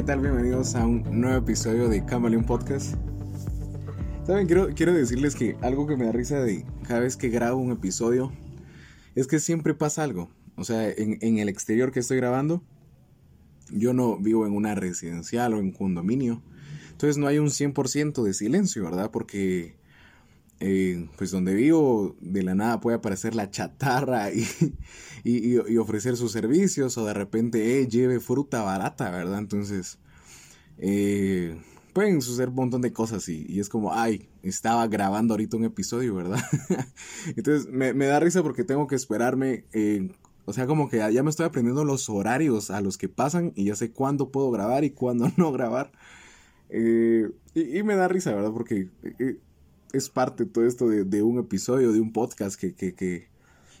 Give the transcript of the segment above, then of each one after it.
¿qué tal? Bienvenidos a un nuevo episodio de Camaleon Podcast. Saben, quiero, quiero decirles que algo que me da risa de cada vez que grabo un episodio es que siempre pasa algo. O sea, en, en el exterior que estoy grabando, yo no vivo en una residencial o en un condominio. Entonces no hay un 100% de silencio, ¿verdad? Porque eh, pues donde vivo, de la nada puede aparecer la chatarra y, y, ofrecer sus servicios o de repente, eh, lleve fruta barata, ¿verdad? Entonces, eh, pueden suceder un montón de cosas y, y, es como, ay, estaba grabando ahorita un episodio, ¿verdad? Entonces, me, me, da risa porque tengo que esperarme, eh, o sea, como que ya me estoy aprendiendo los horarios a los que pasan y ya sé cuándo puedo grabar y cuándo no grabar. Eh, y, y, me da risa, ¿verdad? Porque es parte todo esto de, un episodio, de un podcast que, que, que,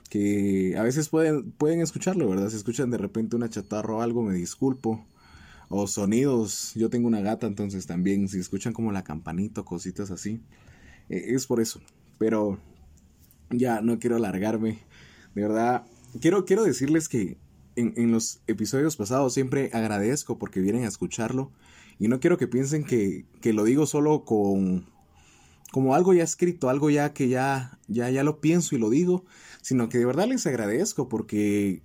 que, a veces pueden, pueden escucharlo, ¿verdad? Si escuchan de repente una chatarra o algo, me disculpo. O sonidos, yo tengo una gata, entonces también, si escuchan como la campanita, cositas así, e, es por eso. Pero ya no quiero alargarme. De verdad, quiero, quiero decirles que en, en los episodios pasados siempre agradezco porque vienen a escucharlo. Y no quiero que piensen que, que lo digo solo con como algo ya escrito, algo ya que ya, ya, ya lo pienso y lo digo, sino que de verdad les agradezco porque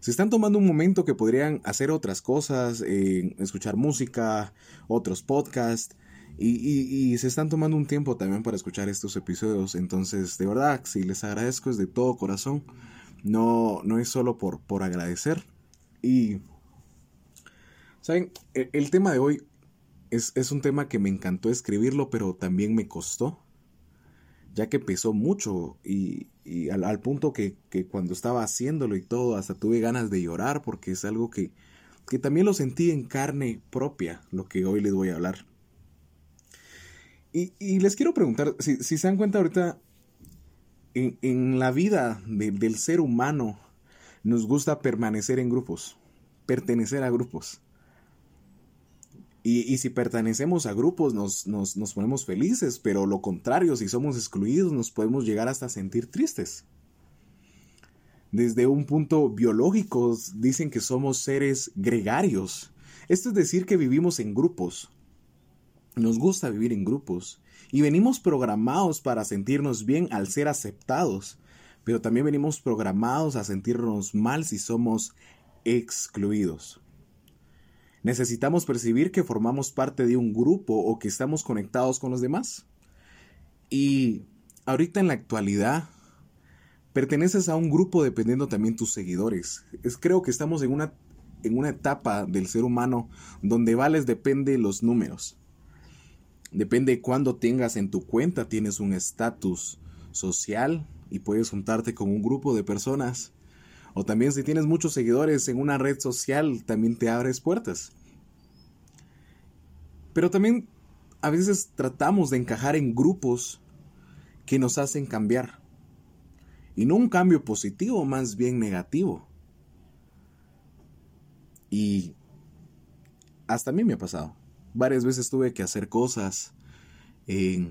se están tomando un momento que podrían hacer otras cosas, eh, escuchar música, otros podcasts, y, y, se están tomando un tiempo también para escuchar estos episodios. Entonces, de verdad, si les agradezco es de todo corazón, no, no es solo por, por agradecer. Y, ¿saben? El, el tema de hoy es, un tema que me encantó escribirlo, pero también me costó, ya que pesó mucho y, al, punto que, cuando estaba haciéndolo y todo, hasta tuve ganas de llorar porque es algo que, que también lo sentí en carne propia, lo que hoy les voy a hablar. Y, les quiero preguntar, si, se dan cuenta ahorita, en, la vida del ser humano nos gusta permanecer en grupos, pertenecer a grupos. Y, si pertenecemos a grupos nos, nos, ponemos felices, pero lo contrario, si somos excluidos nos podemos llegar hasta sentir tristes. Desde un punto biológico dicen que somos seres gregarios. Esto es decir que vivimos en grupos. Nos gusta vivir en grupos. Y venimos programados para sentirnos bien al ser aceptados. Pero también venimos programados a sentirnos mal si somos excluidos. Necesitamos percibir que formamos parte de un grupo o que estamos conectados con los demás. Y ahorita en la actualidad, perteneces a un grupo dependiendo también tus seguidores. Es, creo que estamos en una, en una etapa del ser humano donde vales depende de los números. Depende cuándo tengas en tu cuenta, tienes un estatus social y puedes juntarte con un grupo de personas o también si tienes muchos seguidores en una red social, también te abres puertas. Pero también a veces tratamos de encajar en grupos que nos hacen cambiar. Y no un cambio positivo, más bien negativo. Y hasta a mí me ha pasado. Varias veces tuve que hacer cosas.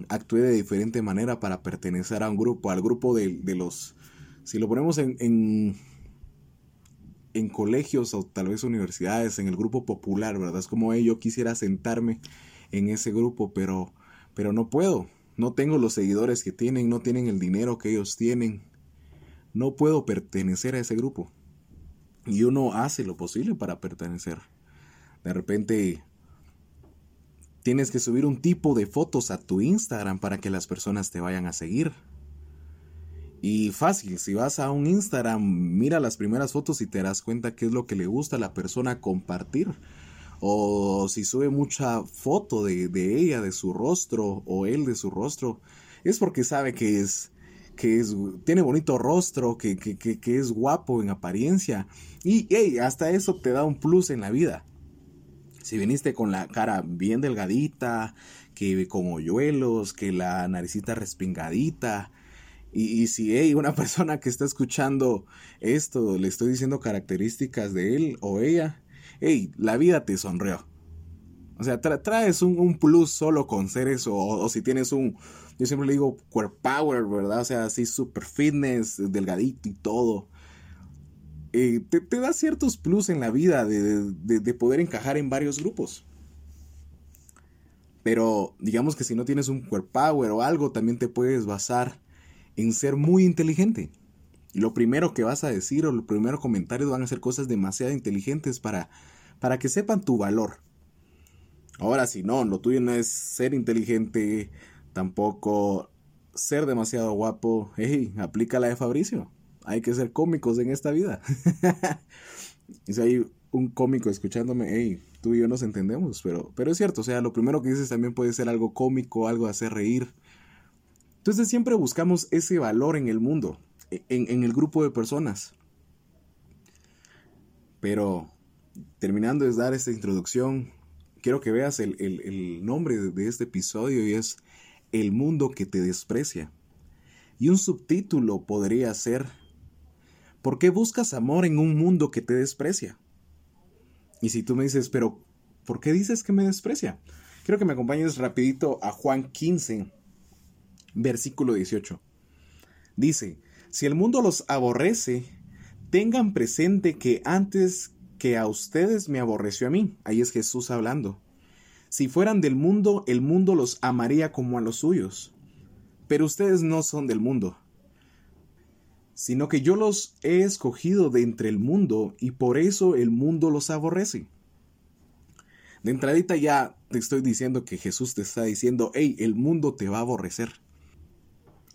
actué de diferente manera para pertenecer a un grupo, al grupo de, los... Si lo ponemos en, colegios o tal vez universidades, en el grupo popular, ¿verdad? Es como yo quisiera sentarme en ese grupo, pero, pero no puedo. No tengo los seguidores que tienen, no tienen el dinero que ellos tienen. No puedo pertenecer a ese grupo. Y uno hace lo posible para pertenecer. De repente tienes que subir un tipo de fotos a tu Instagram para que las personas te vayan a seguir. Y fácil, si vas a un Instagram, mira las primeras fotos y te das cuenta qué es lo que le gusta a la persona compartir. O si sube mucha foto de, ella, de su rostro, o él de su rostro, es porque sabe que es, que es, tiene bonito rostro, que, que, que, es guapo en apariencia. Y hey, hasta eso te da un plus en la vida. Si viniste con la cara bien delgadita, que con hoyuelos, que la naricita respingadita, y, si hay una persona que está escuchando esto le estoy diciendo características de él o ella, hey, la vida te sonrió. O sea, traes un, plus solo con ser eso. O, si tienes un, yo siempre le digo core power, ¿verdad? O sea, así super fitness, delgadito y todo. eh, te, da ciertos plus en la vida de, de poder encajar en varios grupos. Pero digamos que si no tienes un core power o algo, también te puedes basar en ser muy inteligente. Y lo primero que vas a decir o los primeros comentarios van a ser cosas demasiado inteligentes para, para que sepan tu valor. Ahora, si no, lo tuyo no es ser inteligente, tampoco ser demasiado guapo. Hey, aplica la de Fabricio. Hay que ser cómicos en esta vida. y si hay un cómico escuchándome, hey, tú y yo nos entendemos, pero, pero es cierto, o sea, lo primero que dices también puede ser algo cómico, algo de hacer reír. Entonces siempre buscamos ese valor en el mundo, en, el grupo de personas. Pero terminando de dar esta introducción, quiero que veas el, nombre de, este episodio y es El mundo que te desprecia. Y un subtítulo podría ser ¿Por qué buscas amor en un mundo que te desprecia? Y si tú me dices, pero ¿por qué dices que me desprecia? Quiero que me acompañes rapidito a Juan 15, versículo 18. Dice, si el mundo los aborrece, tengan presente que antes que a ustedes me aborreció a mí. Ahí es Jesús hablando. Si fueran del mundo, el mundo los amaría como a los suyos. Pero ustedes no son del mundo, sino que yo los he escogido de entre el mundo y por eso el mundo los aborrece. De entradita ya te estoy diciendo que Jesús te está diciendo, hey, el mundo te va a aborrecer.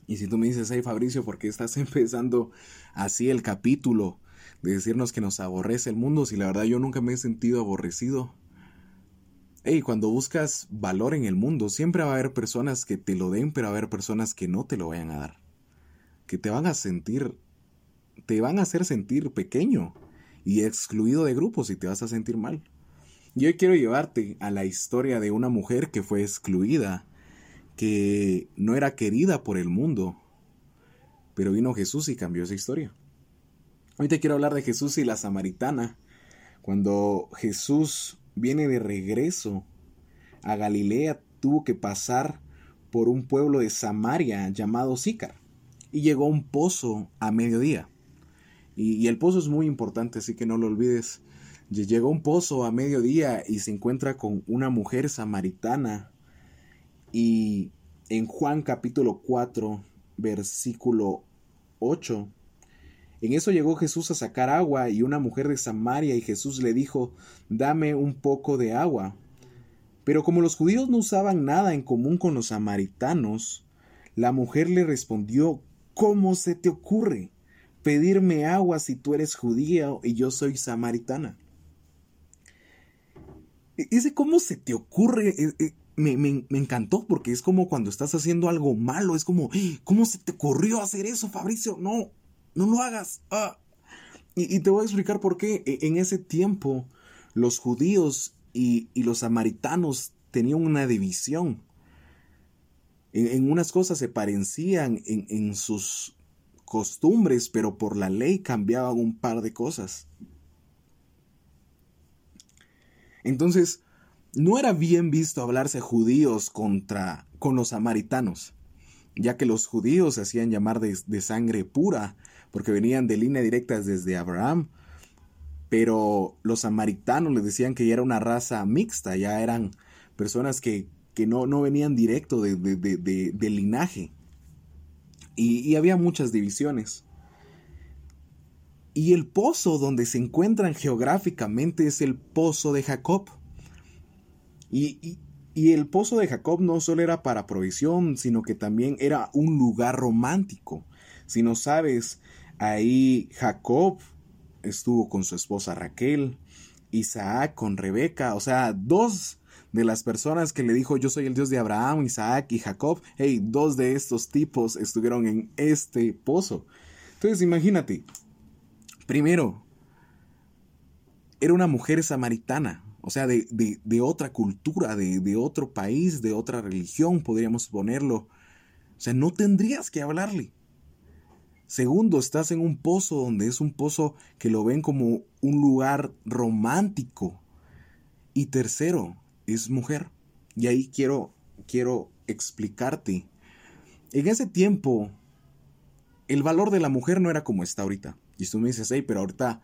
Y si tú me dices, hey Fabricio, ¿por qué estás empezando así el capítulo de decirnos que nos aborrece el mundo? Si la verdad yo nunca me he sentido aborrecido. Hey, cuando buscas valor en el mundo, siempre va a haber personas que te lo den, pero va a haber personas que no te lo vayan a dar que te van a sentir, te van a hacer sentir pequeño y excluido de grupos y te vas a sentir mal. Y hoy quiero llevarte a la historia de una mujer que fue excluida, que no era querida por el mundo, pero vino Jesús y cambió esa historia. Hoy te quiero hablar de Jesús y la samaritana. Cuando Jesús viene de regreso a Galilea, tuvo que pasar por un pueblo de Samaria llamado Sícar y llegó a un pozo a mediodía. Y, el pozo es muy importante, así que no lo olvides. Llegó a un pozo a mediodía y se encuentra con una mujer samaritana. Y en Juan capítulo 4, versículo 8, en eso llegó Jesús a sacar agua y una mujer de Samaria y Jesús le dijo, dame un poco de agua. Pero como los judíos no usaban nada en común con los samaritanos, la mujer le respondió, ¿Cómo se te ocurre pedirme agua si tú eres judía y yo soy samaritana? E, ese cómo se te ocurre e, e, me, encantó porque es como cuando estás haciendo algo malo, es como, ¿cómo se te ocurrió hacer eso, Fabricio? No, no lo hagas. Ah. Y, te voy a explicar por qué. En ese tiempo, los judíos y, los samaritanos tenían una división. En, unas cosas se parecían en sus costumbres, pero por la ley cambiaban un par de cosas. Entonces, no era bien visto hablarse judíos contra con los samaritanos, ya que los judíos se hacían llamar de, de, sangre pura, porque venían de línea directa desde Abraham, pero los samaritanos les decían que ya era una raza mixta, ya eran personas que que no, no venían directo de, de, linaje. Y, y, había muchas divisiones. Y el pozo donde se encuentran geográficamente es el pozo de Jacob. Y, el pozo de Jacob no solo era para provisión, sino que también era un lugar romántico. Si no sabes, ahí Jacob estuvo con su esposa Raquel, Isaac con Rebeca, o sea, dos de las personas que le dijo yo soy el Dios de Abraham, Isaac y Jacob, hey, dos de estos tipos estuvieron en este pozo. Entonces imagínate, primero, era una mujer samaritana, o sea, de, otra cultura, de, de otro país, de otra religión, podríamos ponerlo. O sea, no tendrías que hablarle. Segundo, estás en un pozo donde es un pozo que lo ven como un lugar romántico. Y tercero, es mujer. Y ahí quiero, quiero explicarte. En ese tiempo, el valor de la mujer no era como está ahorita. Y tú me dices, hey, pero ahorita,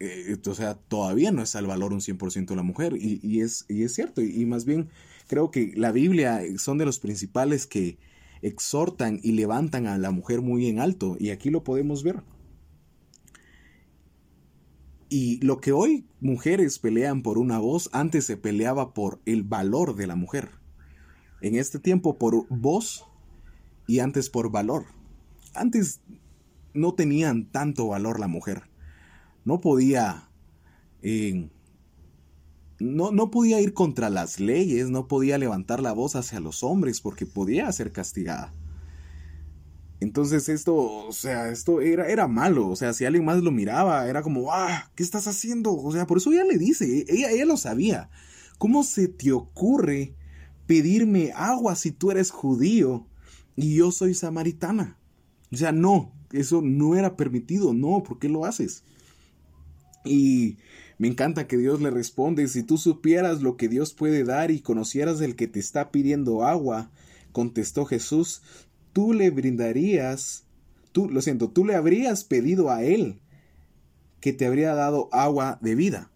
eh, o sea, todavía no es al valor un 100% la mujer. Y, es, y es cierto. Y, más bien, creo que la Biblia son de los principales que exhortan y levantan a la mujer muy en alto. Y aquí lo podemos ver. Y lo que hoy mujeres pelean por una voz, antes se peleaba por el valor de la mujer. En este tiempo por voz y antes por valor. Antes no tenían tanto valor la mujer. No podía... Eh, no, no podía ir contra las leyes, no podía levantar la voz hacia los hombres porque podía ser castigada. Entonces esto, o sea, esto era, era malo, o sea, si alguien más lo miraba, era como, ah, ¿qué estás haciendo? O sea, por eso ella le dice, ella, ella lo sabía. ¿Cómo se te ocurre pedirme agua si tú eres judío y yo soy samaritana? O sea, no, eso no era permitido, no, ¿por qué lo haces? Y me encanta que Dios le responde, si tú supieras lo que Dios puede dar y conocieras el que te está pidiendo agua, contestó Jesús, tú le brindarías, tú, lo siento, tú le habrías pedido a él que te habría dado agua de vida.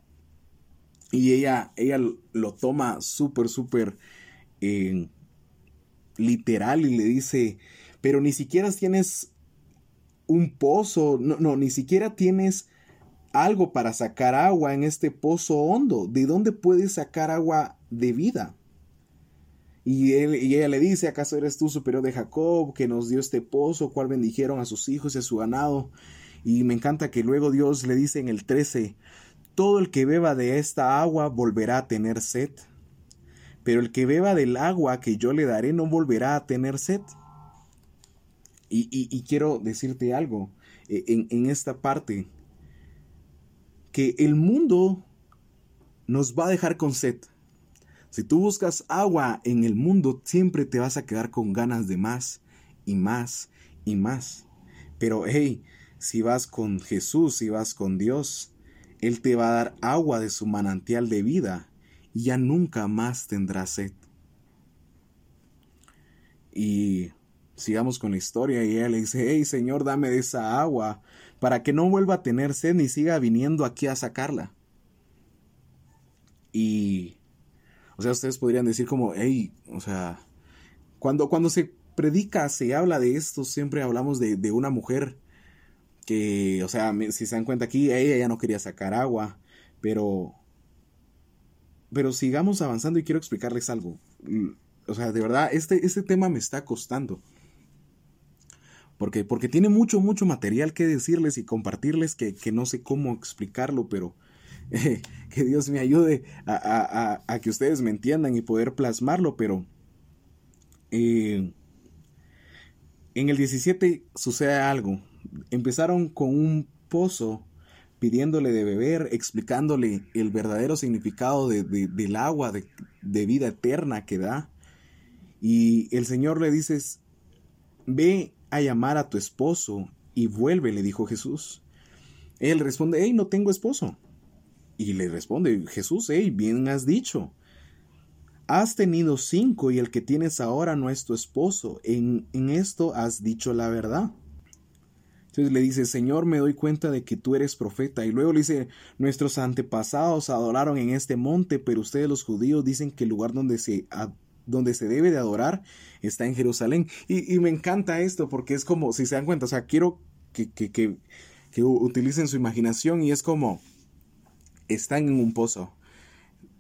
Y ella, ella lo toma súper, súper eh, literal y le dice, pero ni siquiera tienes un pozo, no, no, ni siquiera tienes algo para sacar agua en este pozo hondo. ¿De dónde puedes sacar agua de vida? Y, él, y ella le dice, ¿acaso eres tú superior de Jacob, que nos dio este pozo, cual bendijeron a sus hijos y a su ganado? Y me encanta que luego Dios le dice en el 13, todo el que beba de esta agua volverá a tener sed, pero el que beba del agua que yo le daré no volverá a tener sed. Y, quiero decirte algo eh, en, en esta parte, que el mundo nos va a dejar con sed. Si tú buscas agua en el mundo, siempre te vas a quedar con ganas de más y más y más. Pero hey, si vas con Jesús, si vas con Dios, Él te va a dar agua de su manantial de vida y ya nunca más tendrás sed. Y sigamos con la historia y ella le dice, hey Señor, dame de esa agua para que no vuelva a tener sed ni siga viniendo aquí a sacarla. Y, o sea, ustedes podrían decir como, hey, o sea, cuando, cuando se predica, se habla de esto, siempre hablamos de, de una mujer que, o sea, si se dan cuenta aquí, ella ya no quería sacar agua, pero, pero sigamos avanzando y quiero explicarles algo. O sea, de verdad, este, este tema me está costando. Porque, porque tiene mucho, mucho material que decirles y compartirles que, no sé cómo explicarlo, pero que Dios me ayude a, que ustedes me entiendan y poder plasmarlo, pero eh, en el 17 sucede algo. Empezaron con un pozo pidiéndole de beber, explicándole el verdadero significado del agua de, de vida eterna que da. Y el Señor le dice, ve a llamar a tu esposo y vuelve, le dijo Jesús. Él responde, hey, no tengo esposo. Y le responde, Jesús, hey, bien has dicho. Has tenido cinco y el que tienes ahora no es tu esposo. En, en esto has dicho la verdad. Entonces le dice, Señor, me doy cuenta de que tú eres profeta. Y luego le dice, nuestros antepasados adoraron en este monte, pero ustedes los judíos dicen que el lugar donde se donde se debe de adorar está en Jerusalén. Y, me encanta esto porque es como, si se dan cuenta, o sea, quiero que, que, que, utilicen su imaginación y es como, están en un pozo,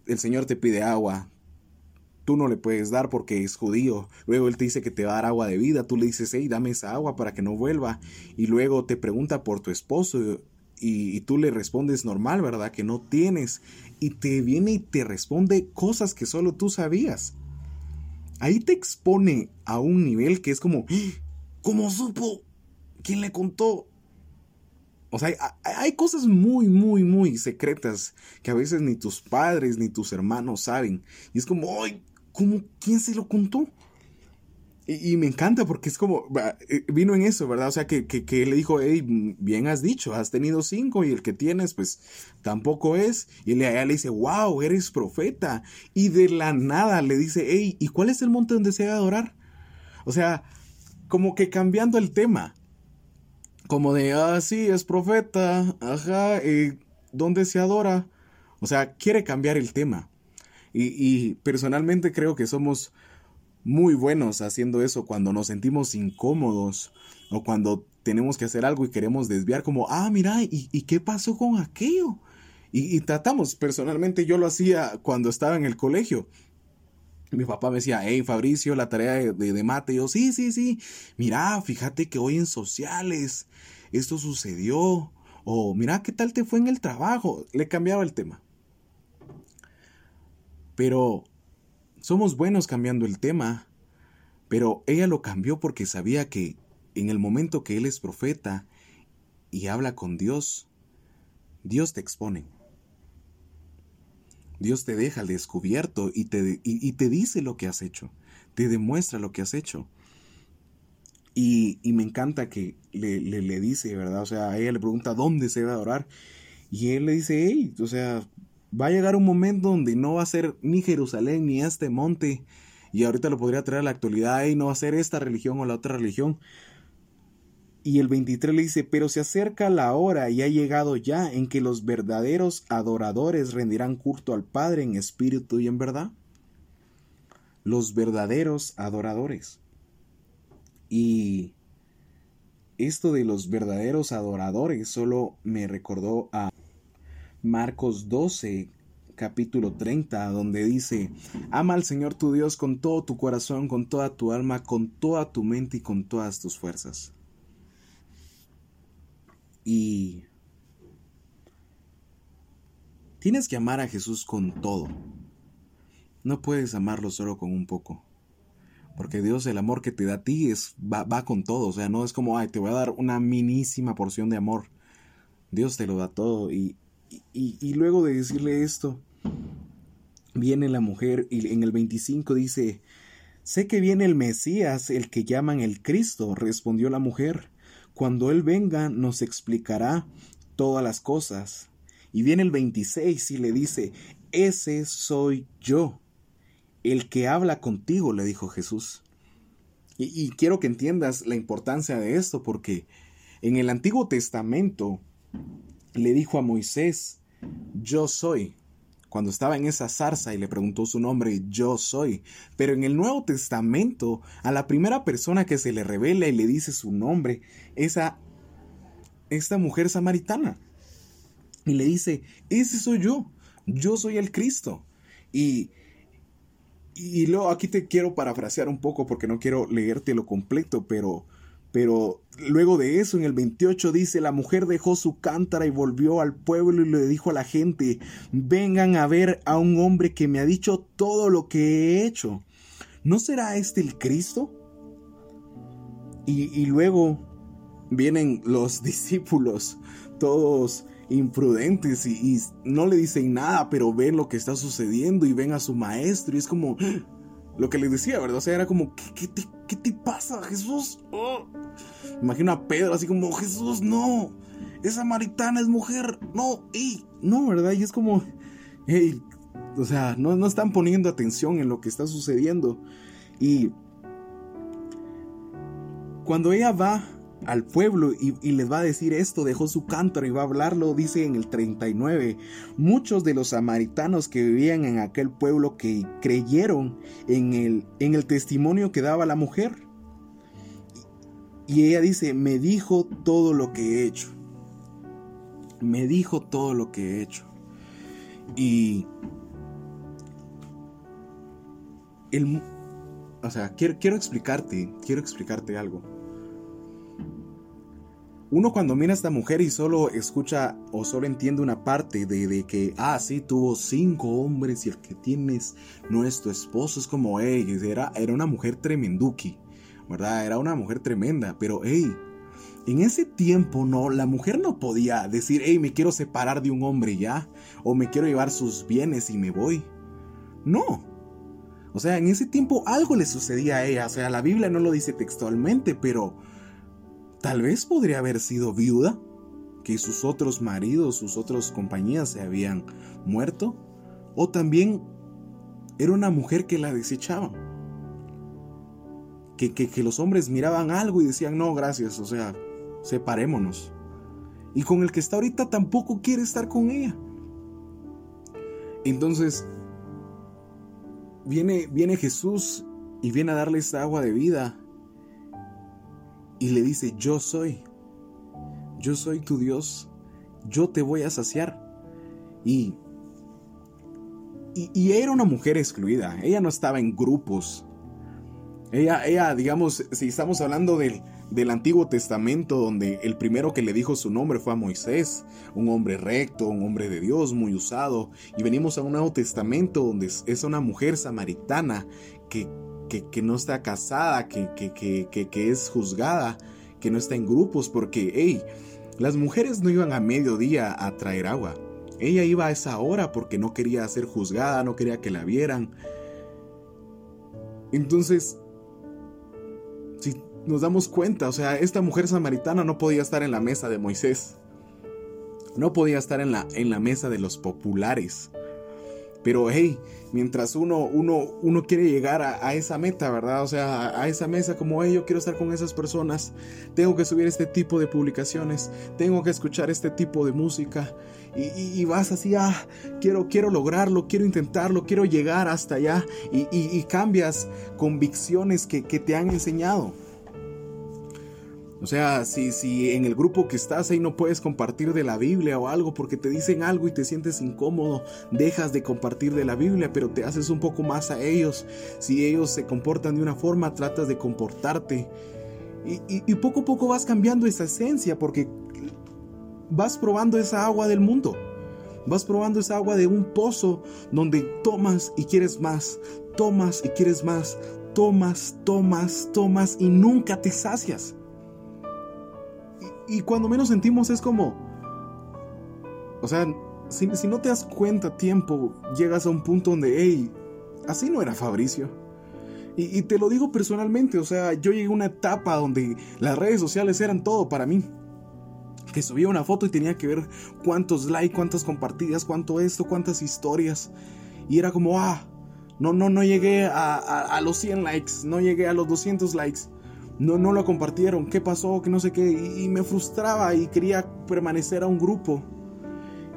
el Señor te pide agua, tú no le puedes dar porque es judío. Luego él te dice que te va a dar agua de vida. Tú le dices, hey, dame esa agua para que no vuelva. Y luego te pregunta por tu esposo y, y, tú le respondes normal, ¿verdad? Que no tienes. Y te viene y te responde cosas que solo tú sabías ahí te expone a un nivel que es como, ¿cómo supo? ¿Quién le contó? O sea, hay, cosas muy, muy, muy secretas que a veces ni tus padres ni tus hermanos saben. Y es como, ay, ¿cómo? ¿Quién se lo contó? Y, me encanta porque es como, eh, vino en eso, ¿verdad? O sea, que, que, le dijo, hey, bien has dicho, has tenido cinco y el que tienes, pues tampoco es. Y ella le dice, wow, eres profeta. Y de la nada le dice, hey, ¿y cuál es el monte donde se va adorar? O sea, como que cambiando el tema. como de, ah, sí, es profeta, ajá, eh, ¿dónde se adora? O sea, quiere cambiar el tema. Y, y personalmente creo que somos muy buenos haciendo eso cuando nos sentimos incómodos o cuando tenemos que hacer algo y queremos desviar como, ah, mira, ¿y, qué pasó con aquello? Y, tratamos, personalmente yo lo hacía cuando estaba en el colegio. Mi papá me decía, hey Fabricio, la tarea de, de, mate. Yo, sí, sí, sí. Mira, fíjate que hoy en sociales esto sucedió. O mira, ¿qué tal te fue en el trabajo? Le cambiaba el tema. Pero somos buenos cambiando el tema. Pero ella lo cambió porque sabía que en el momento que él es profeta y habla con Dios, Dios te expone. Dios te deja al descubierto y te, y, te dice lo que has hecho, te demuestra lo que has hecho. Y, y me encanta que le, le, dice, ¿verdad? O sea, ella le pregunta dónde se va a adorar. Y él le dice, hey, o sea, va a llegar un momento donde no va a ser ni Jerusalén ni este monte. Y ahorita lo podría traer a la actualidad, y no va a ser esta religión o la otra religión. Y el 23 le dice, pero se acerca la hora y ha llegado ya en que los verdaderos adoradores rendirán culto al Padre en espíritu y en verdad. Los verdaderos adoradores. Y esto de los verdaderos adoradores solo me recordó a Marcos 12, capítulo 30, donde dice, ama al Señor tu Dios con todo tu corazón, con toda tu alma, con toda tu mente y con todas tus fuerzas. Y tienes que amar a Jesús con todo. No puedes amarlo solo con un poco. Porque Dios, el amor que te da a ti es, va, con todo. O sea, no es como, ay, te voy a dar una minísima porción de amor. Dios te lo da todo. Y, y, luego de decirle esto, viene la mujer y en el 25 dice, sé que viene el Mesías, el que llaman el Cristo, respondió la mujer. Cuando Él venga nos explicará todas las cosas. Y viene el 26 y le dice, ese soy yo, el que habla contigo, le dijo Jesús. Y, quiero que entiendas la importancia de esto, porque en el Antiguo Testamento le dijo a Moisés, yo soy cuando estaba en esa zarza y le preguntó su nombre, yo soy. Pero en el Nuevo Testamento, a la primera persona que se le revela y le dice su nombre, esa esta mujer samaritana. Y le dice, ese soy yo, yo soy el Cristo. Y, y luego aquí te quiero parafrasear un poco porque no quiero leerte lo completo, pero pero luego de eso, en el 28 dice, la mujer dejó su cántara y volvió al pueblo y le dijo a la gente, vengan a ver a un hombre que me ha dicho todo lo que he hecho. ¿No será este el Cristo? Y, luego vienen los discípulos, todos imprudentes y, no le dicen nada, pero ven lo que está sucediendo y ven a su maestro y es como lo que les decía, ¿verdad? O sea, era como, ¿qué, te, pasa, Jesús? Oh. Imagino a Pedro así como, Jesús, no, esa samaritana es mujer, no, y no, ¿verdad? Y es como, hey, o sea, no, no están poniendo atención en lo que está sucediendo. Y cuando ella va al pueblo y, les va a decir esto, dejó su cántaro y va a hablarlo, dice en el 39. Muchos de los samaritanos que vivían en aquel pueblo que creyeron en el, en el testimonio que daba la mujer. Y ella dice, me dijo todo lo que he hecho. Me dijo todo lo que he hecho. Y... El, o sea, quiero, quiero explicarte, quiero explicarte algo. Uno cuando mira a esta mujer y solo escucha o solo entiende una parte de, de, que, ah, sí, tuvo cinco hombres y el que tienes no es tu esposo, es como, hey, era, era una mujer tremenduki. ¿verdad? Era una mujer tremenda, pero hey, en ese tiempo no, la mujer no podía decir, hey, me quiero separar de un hombre ya, o me quiero llevar sus bienes y me voy. No. O sea, en ese tiempo algo le sucedía a ella, o sea, la Biblia no lo dice textualmente, pero tal vez podría haber sido viuda, que sus otros maridos, sus otras compañías se habían muerto, o también era una mujer que la desechaban que, los hombres miraban algo y decían, no, gracias, o sea, separémonos. Y con el que está ahorita tampoco quiere estar con ella. Entonces, viene, viene Jesús y viene a darle esta agua de vida. Y le dice, yo soy. Yo soy tu Dios. Yo te voy a saciar. Y, y, era una mujer excluida. Ella no estaba en grupos. Ella, ella, digamos, si estamos hablando del, del Antiguo Testamento, donde el primero que le dijo su nombre fue a Moisés, un hombre recto, un hombre de Dios, muy usado, y venimos a un Nuevo Testamento donde es una mujer samaritana que, que, no está casada, que, es juzgada, que no está en grupos, porque, hey, las mujeres no iban a mediodía a traer agua. Ella iba a esa hora porque no quería ser juzgada, no quería que la vieran. Entonces, si nos damos cuenta, o sea, esta mujer samaritana no podía estar en la mesa de Moisés. No podía estar en la mesa de los populares. Pero hey, mientras uno, uno, uno quiere llegar a, esa meta, ¿verdad? O sea, a, esa mesa como, hey, yo quiero estar con esas personas, tengo que subir este tipo de publicaciones, tengo que escuchar este tipo de música. Y, vas así, ah, quiero, quiero lograrlo, quiero intentarlo, quiero llegar hasta allá. Y, cambias convicciones que, que te han enseñado. O sea, si, si en el grupo que estás ahí no puedes compartir de la Biblia o algo porque te dicen algo y te sientes incómodo, dejas de compartir de la Biblia, pero te haces un poco más a ellos. Si ellos se comportan de una forma, tratas de comportarte. Y, poco a poco vas cambiando esa esencia porque vas probando esa agua del mundo. Vas probando esa agua de un pozo donde tomas y quieres más, tomas y quieres más, tomas, tomas, tomas y nunca te sacias. Y cuando menos sentimos es como... O sea, si, no te das cuenta a tiempo, llegas a un punto donde, hey, así no era Fabricio. Y, te lo digo personalmente, o sea, yo llegué a una etapa donde las redes sociales eran todo para mí. Que subía una foto y tenía que ver cuántos likes, cuántas compartidas, cuánto esto, cuántas historias. Y era como, ah, no, no, no llegué a, a los 100 likes, no llegué a los 200 likes no, no lo compartieron, qué pasó, que no sé qué, y, me frustraba y quería permanecer a un grupo.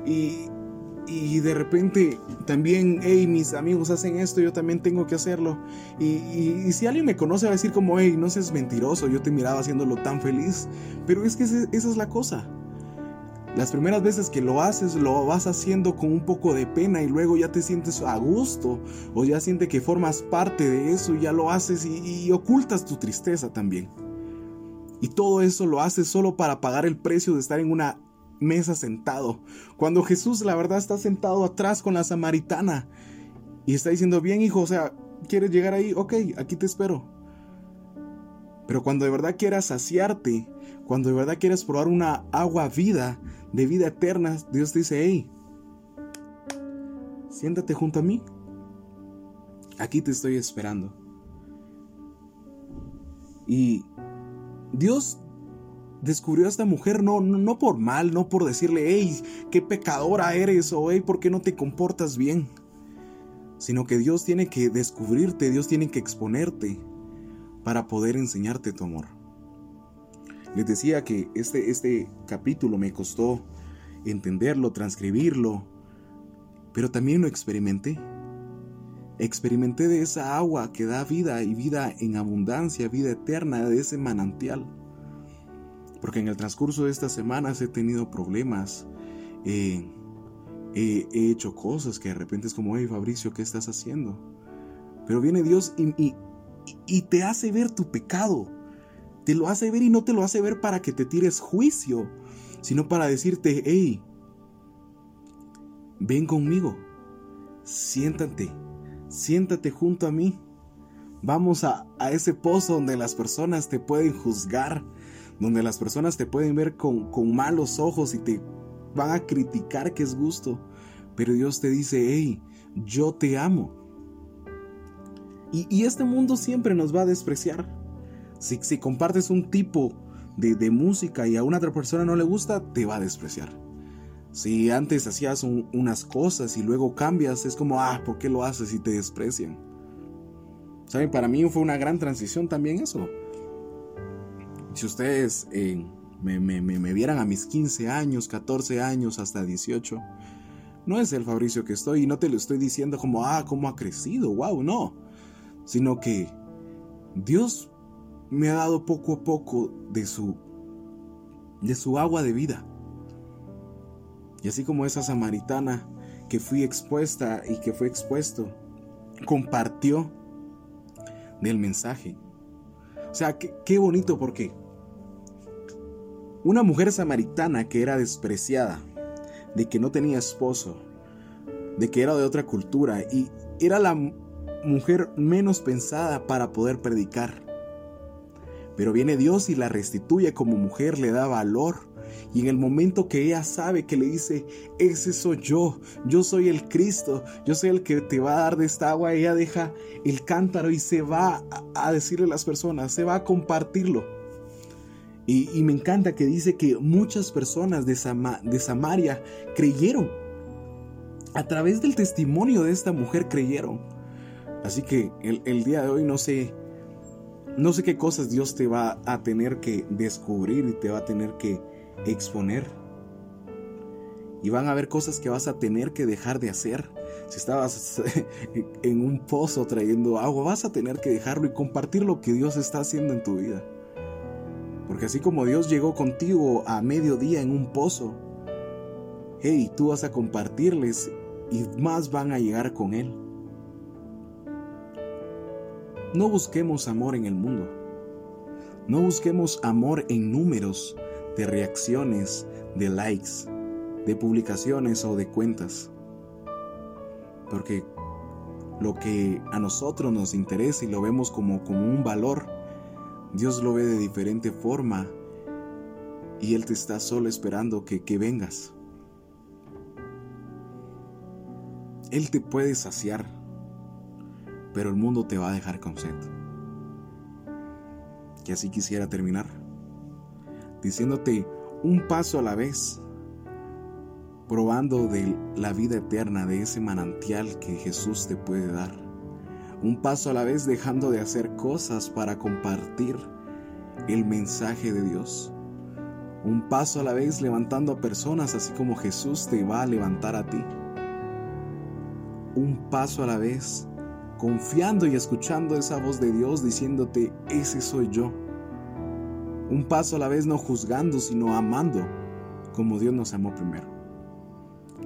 Y, y de repente también, hey, mis amigos hacen esto, yo también tengo que hacerlo. Y, si alguien me conoce va a decir como, hey, no seas mentiroso, yo te miraba haciéndolo tan feliz. Pero es que esa es la cosa. Las primeras veces que lo haces lo vas haciendo con un poco de pena y luego ya te sientes a gusto o ya sientes que formas parte de eso y ya lo haces y, ocultas tu tristeza también. Y todo eso lo haces solo para pagar el precio de estar en una mesa sentado. Cuando Jesús la verdad está sentado atrás con la samaritana y está diciendo, bien hijo, o sea, ¿quieres llegar ahí? Ok, aquí te espero. Pero cuando de verdad quieras saciarte, cuando de verdad quieres probar una agua vida, de vida eterna, Dios dice, hey, siéntate junto a mí. Aquí te estoy esperando. Y Dios descubrió a esta mujer no, no, por mal, no por decirle, hey, qué pecadora eres o hey, ¿por qué no te comportas bien? Sino que Dios tiene que descubrirte, Dios tiene que exponerte para poder enseñarte tu amor. Les decía que este, este capítulo me costó entenderlo, transcribirlo, pero también lo experimenté. Experimenté de esa agua que da vida y vida en abundancia, vida eterna, de ese manantial. Porque en el transcurso de estas semanas he tenido problemas, he hecho cosas que de repente es como, hey Fabricio, ¿qué estás haciendo? Pero viene Dios y, y te hace ver tu pecado te lo hace ver y no te lo hace ver para que te tires juicio, sino para decirte, hey, ven conmigo, siéntate, siéntate junto a mí. Vamos a, ese pozo donde las personas te pueden juzgar, donde las personas te pueden ver con, malos ojos y te van a criticar que es gusto. Pero Dios te dice, hey, yo te amo. Y, y este mundo siempre nos va a despreciar. Si, compartes un tipo de, música y a una otra persona no le gusta, te va a despreciar. Si antes hacías unas cosas y luego cambias, es como, ah, ¿por qué lo haces y te desprecian? ¿Saben? Para mí fue una gran transición también eso. Si ustedes eh, me, me, me, vieran a mis 15 años, 14 años, hasta 18, no es el Fabricio que estoy y no te lo estoy diciendo como, ah, cómo ha crecido, wow, no, sino que Dios me ha dado poco a poco de su, de su agua de vida. Y así como esa samaritana que fui expuesta y que fue expuesto, compartió del mensaje. O sea, qué, qué bonito porque una mujer samaritana que era despreciada, de que no tenía esposo, de que era de otra cultura y era la mujer menos pensada para poder predicar. Pero viene Dios y la restituye como mujer, le da valor. Y en el momento que ella sabe que le dice, ese soy yo, yo soy el Cristo, yo soy el que te va a dar de esta agua, ella deja el cántaro y se va a decirle a las personas, se va a compartirlo. Y, me encanta que dice que muchas personas de, de Samaria creyeron. A través del testimonio de esta mujer creyeron. Así que el, el, día de hoy no sé, no sé qué cosas Dios te va a tener que descubrir y te va a tener que exponer. Y van a haber cosas que vas a tener que dejar de hacer. Si estabas en un pozo trayendo agua, vas a tener que dejarlo y compartir lo que Dios está haciendo en tu vida. Porque así como Dios llegó contigo a mediodía en un pozo, hey, tú vas a compartirles y más van a llegar con Él. No busquemos amor en el mundo. No busquemos amor en números de reacciones, de likes, de publicaciones o de cuentas. Porque lo que a nosotros nos interesa y lo vemos como, como un valor, Dios lo ve de diferente forma y Él te está solo esperando que, que vengas. Él te puede saciar, pero el mundo te va a dejar con sed. Que así quisiera terminar, diciéndote un paso a la vez, probando de la vida eterna, de ese manantial que Jesús te puede dar un paso a la vez dejando de hacer cosas para compartir el mensaje de Dios. Un paso a la vez levantando a personas así como Jesús te va a levantar a ti. Un paso a la vez confiando y escuchando esa voz de Dios diciéndote, ese soy yo. Un paso a la vez no juzgando, sino amando como Dios nos amó primero.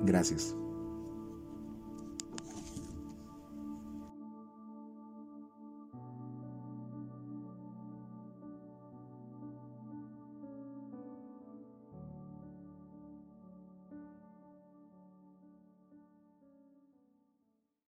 Gracias.